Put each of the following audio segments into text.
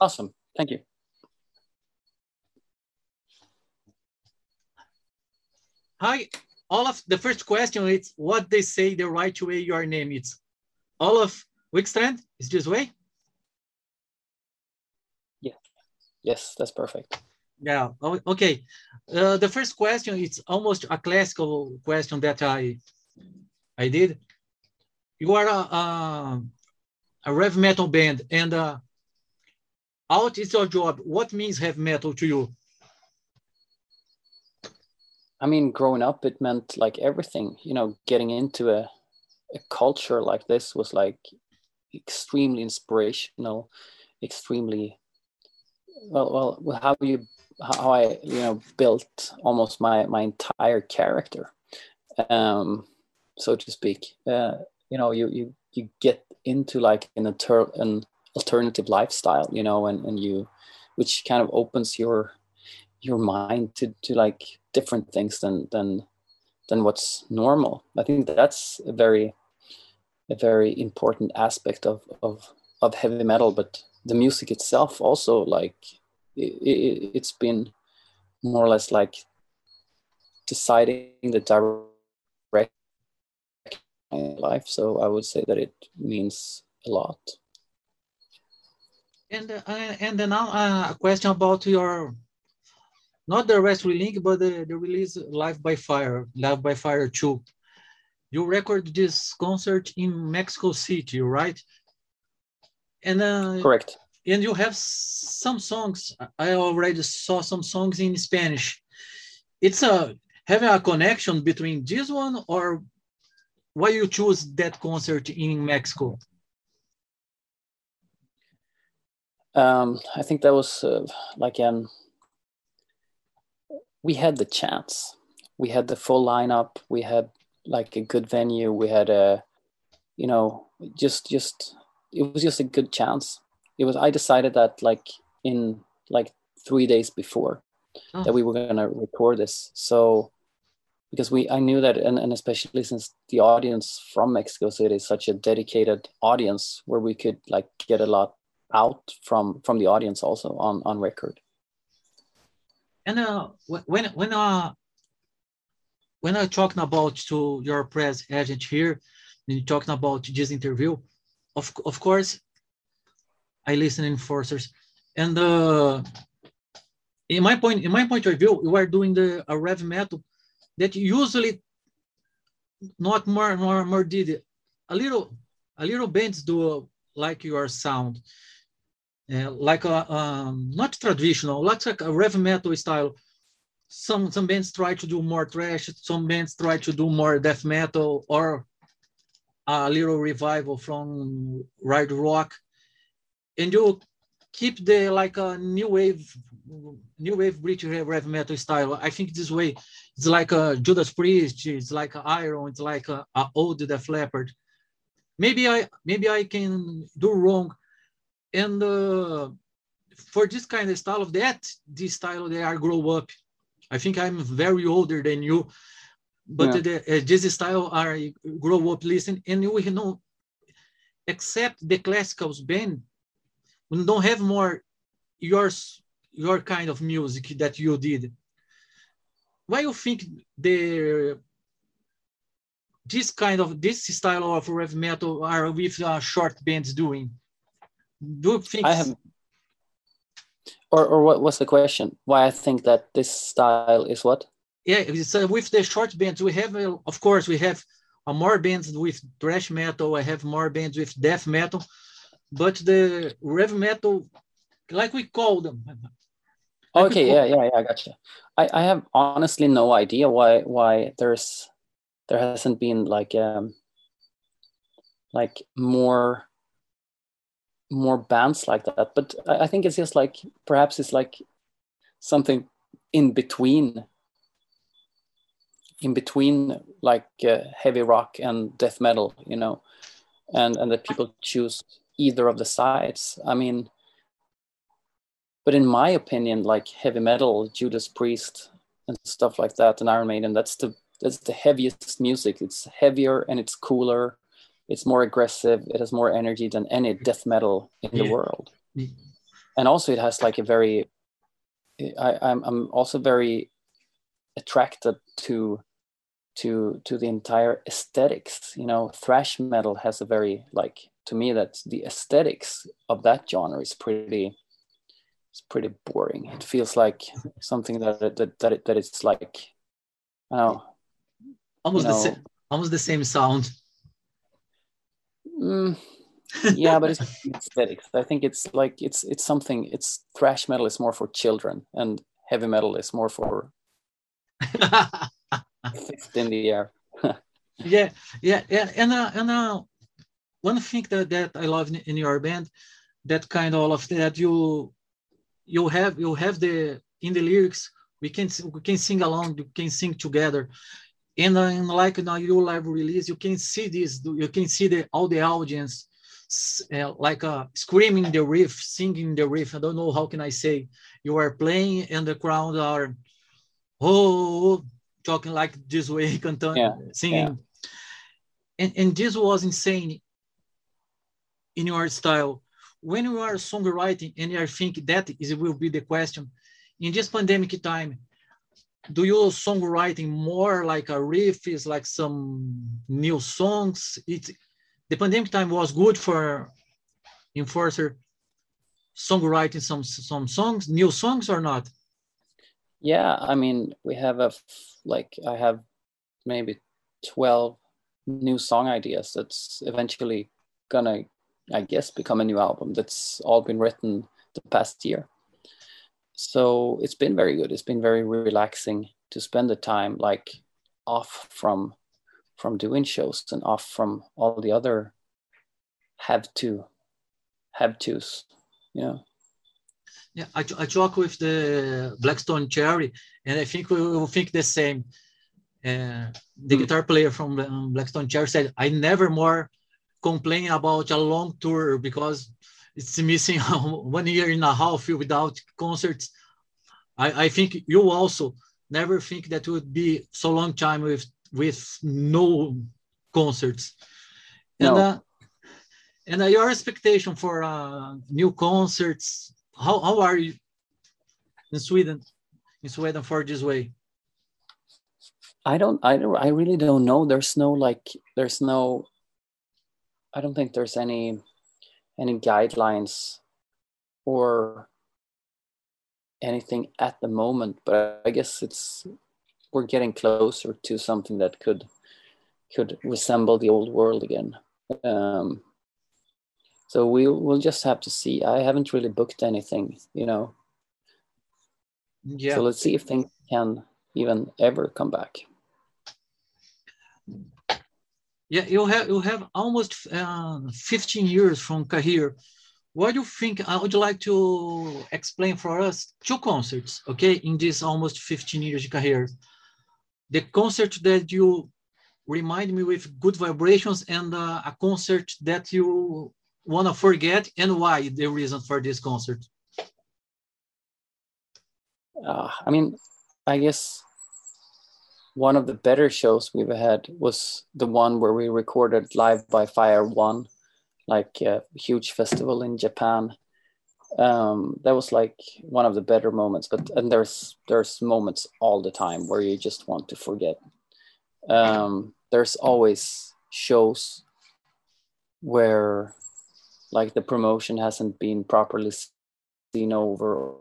Awesome. Thank you. Hi, Olof. The first question is what they say the right way your name is. Olof Wikstrand, is this way? Yeah. Yes, that's perfect. Yeah. Okay. Uh, the first question is almost a classical question that I I did. You are a, a, a rev metal band, and uh, out is your job. What means heavy metal to you? I mean, growing up, it meant like everything. You know, getting into a, a culture like this was like extremely inspirational, extremely well. Well, how you how I you know built almost my my entire character, um, so to speak. Uh, you know, you you you get into like an, alter- an alternative lifestyle, you know, and and you, which kind of opens your your mind to to like different things than than than what's normal. I think that's a very a very important aspect of of of heavy metal, but the music itself also like it, has it, been more or less like deciding the direct life. So I would say that it means a lot. And uh, and now uh, a question about your not the rest link, but the, the release Live by Fire, Live by Fire 2. You record this concert in Mexico City, right? And uh, correct and you have some songs i already saw some songs in spanish it's a having a connection between this one or why you choose that concert in mexico um, i think that was uh, like um we had the chance. We had the full lineup. We had like a good venue. We had a you know just just it was just a good chance. It was i decided that like in like three days before oh. that we were going to record this. So because we i knew that and, and especially since the audience from mexico city is such a dedicated audience where we could like get a lot out from from the audience also on on record and uh when when uh when i'm talking about to your press agent here and talking about this interview of, of course I listen enforcers. And uh, in my point, in my point of view, you are doing the a rev metal that usually not more more more did a little a little bands do like your sound, uh, like a um, not traditional, like a rev metal style. Some some bands try to do more thrash, some bands try to do more death metal or a little revival from ride rock. And you keep the like a new wave new wave british heavy metal style. I think this way it's like a judas priest it's like a iron it's like a, a old def leppard. Maybe i maybe i can do wrong and uh, for this kind of style of that this style that i grow up. I think i'm very older than you but yeah. the, uh, this style i grow up listening and we know except the classicals band. We don't have more yours your kind of music that you did. Why you think the this kind of this style of rev metal are with uh, short bands doing do think i have or, or what was the question why i think that this style is what yeah it's, uh, with the short bands we have uh, of course we have uh, more bands with thrash metal i have more bands with death metal but the rev metal, like we call them. Like okay, yeah, yeah, yeah, I gotcha. I, I have honestly no idea why why there's there hasn't been like um like more more bands like that. But I, I think it's just like perhaps it's like something in between in between like uh, heavy rock and death metal you know and and that people choose either of the sides. I mean, but in my opinion, like heavy metal, Judas Priest, and stuff like that, and Iron Maiden, that's the that's the heaviest music. It's heavier and it's cooler. It's more aggressive. It has more energy than any mm-hmm. death metal in yeah. the world. Mm-hmm. and also it has like a very I, I'm I'm also very attracted to to to the entire aesthetics you know thrash metal has a very like to me that the aesthetics of that genre is pretty it's pretty boring it feels like something that that that, it, that it's like I don't know almost you know, the same almost the same sound mm, yeah but it's aesthetics i think it's like it's it's something it's thrash metal is more for children and heavy metal is more for fixed in the air. yeah, yeah, yeah, and uh, and uh, one thing that, that I love in, in your band, that kind of that you you have you have the in the lyrics we can we can sing along, we can sing together, and, and like now your live release, you can see this, you can see the all the audience. Uh, like uh, screaming the riff, singing the riff. I don't know how can I say. You are playing, and the crowd are, oh, talking like this way, cantando, yeah. singing. Yeah. And, and this was insane in your style. When you are songwriting, and I think that is will be the question, in this pandemic time, do you songwriting more like a riff, is like some new songs? It the pandemic time was good for enforcer songwriting some some songs, new songs or not? Yeah, I mean, we have a like I have maybe 12 new song ideas that's eventually gonna I guess become a new album that's all been written the past year. So it's been very good. It's been very relaxing to spend the time like off from from doing shows and off from all the other have to have tos, you know. Yeah, I, I talk with the Black Stone Cherry, and I think we will think the same. Uh, the mm. guitar player from Black Stone Cherry said, "I never more complain about a long tour because it's missing one year and a half without concerts." I, I think you also never think that would be so long time with with no concerts. No. And uh, and uh, your expectation for uh, new concerts how, how are you in Sweden, in Sweden for this way? I don't, I don't, I really don't know. There's no like, there's no, I don't think there's any, any guidelines or anything at the moment, but I guess it's, we're getting closer to something that could, could resemble the old world again. Um, so we will just have to see. I haven't really booked anything, you know. Yeah. So let's see if things can even ever come back. Yeah, you have you have almost uh, 15 years from Kahir. What do you think? I would like to explain for us two concerts, okay, in this almost 15 years career. The concert that you remind me with good vibrations and uh, a concert that you want to forget and why the reason for this concert? Uh, I mean, I guess one of the better shows we've had was the one where we recorded Live by Fire One, like a huge festival in Japan. Um, that was like one of the better moments. But and there's there's moments all the time where you just want to forget. Um, there's always shows where like the promotion hasn't been properly seen over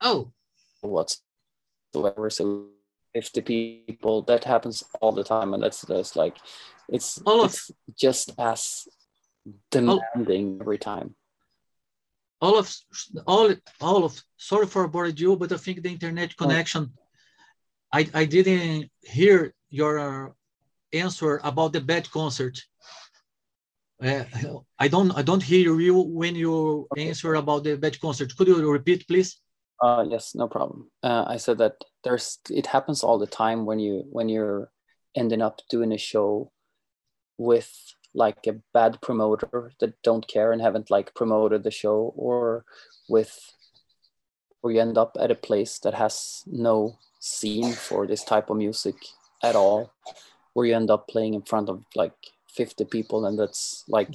oh whatsoever so 50 people that happens all the time and that's just like it's, all of, it's just as demanding all, every time all of all all of sorry for bored you but i think the internet connection oh. i i didn't hear your answer about the bad concert. Uh, I don't I don't hear you when you okay. answer about the bad concert. Could you repeat, please? Uh, yes, no problem. Uh, I said that there's it happens all the time when you when you're ending up doing a show with like a bad promoter that don't care and haven't like promoted the show or with or you end up at a place that has no scene for this type of music at all where you end up playing in front of like 50 people and that's like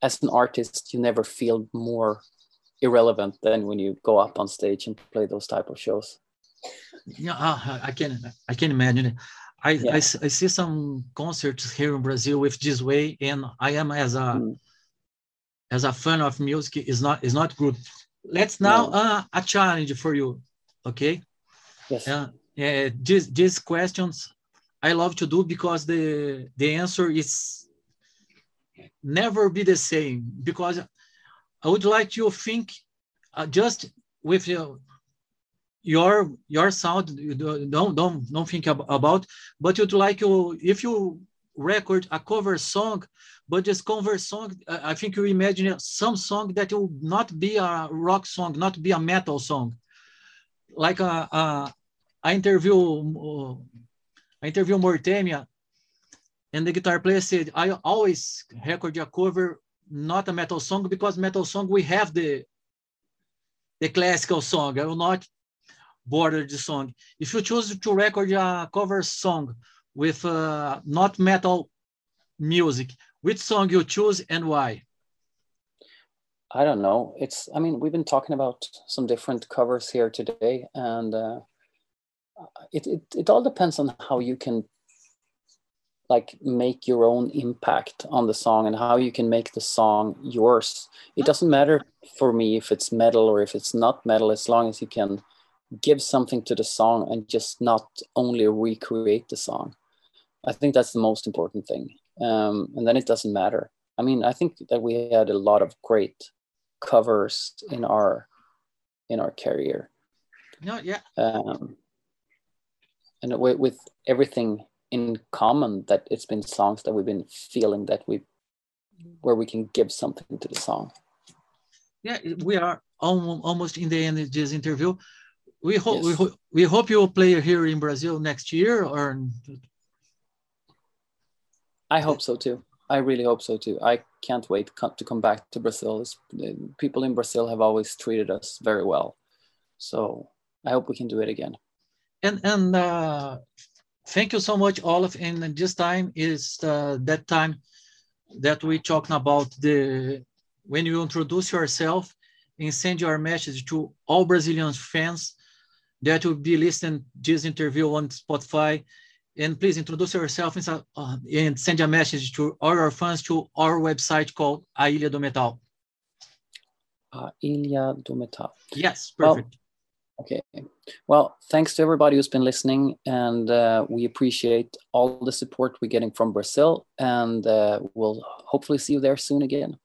as an artist you never feel more irrelevant than when you go up on stage and play those type of shows yeah uh, i can i can imagine I, yeah. I, I see some concerts here in brazil with this way and i am as a mm. as a fan of music is not is not good let's now no. uh, a challenge for you okay yes uh, uh, these, these questions I love to do because the the answer is never be the same because I would like you to think uh, just with your your your sound don't don't don't think about but you'd like you if you record a cover song but this cover song uh, I think you imagine some song that will not be a rock song not be a metal song. Like a, a I interview I interview Mortemia, and the guitar player said, I always record a cover, not a metal song, because metal song we have the the classical song. I will not border the song. If you choose to record a cover song with uh, not metal music, which song you choose and why? I don't know. It's. I mean, we've been talking about some different covers here today, and uh, it, it it all depends on how you can like make your own impact on the song and how you can make the song yours. It doesn't matter for me if it's metal or if it's not metal as long as you can give something to the song and just not only recreate the song. I think that's the most important thing. Um, and then it doesn't matter. I mean i think that we had a lot of great covers in our in our career. No yeah. Um, and with, with everything in common that it's been songs that we've been feeling that we where we can give something to the song. Yeah we are almost in the end of this interview. We hope yes. we, ho- we hope you'll play here in brazil next year or i hope so too. I really hope so too. I can't wait to come back to brazil. People in brazil have always treated us very well. So i hope we can do it again. And and uh, thank you so much, Olof. And this time is uh, that time that we talking about the when you introduce yourself and send your message to all Brazilian fans that will be listening this interview on Spotify. And please introduce yourself and, uh, and send a message to all our fans to our website called A Ilha do Metal. A Ilha do Metal. Yes, perfect. Well, Okay. Well, thanks to everybody who's been listening, and uh, we appreciate all the support we're getting from Brazil, and uh, we'll hopefully see you there soon again.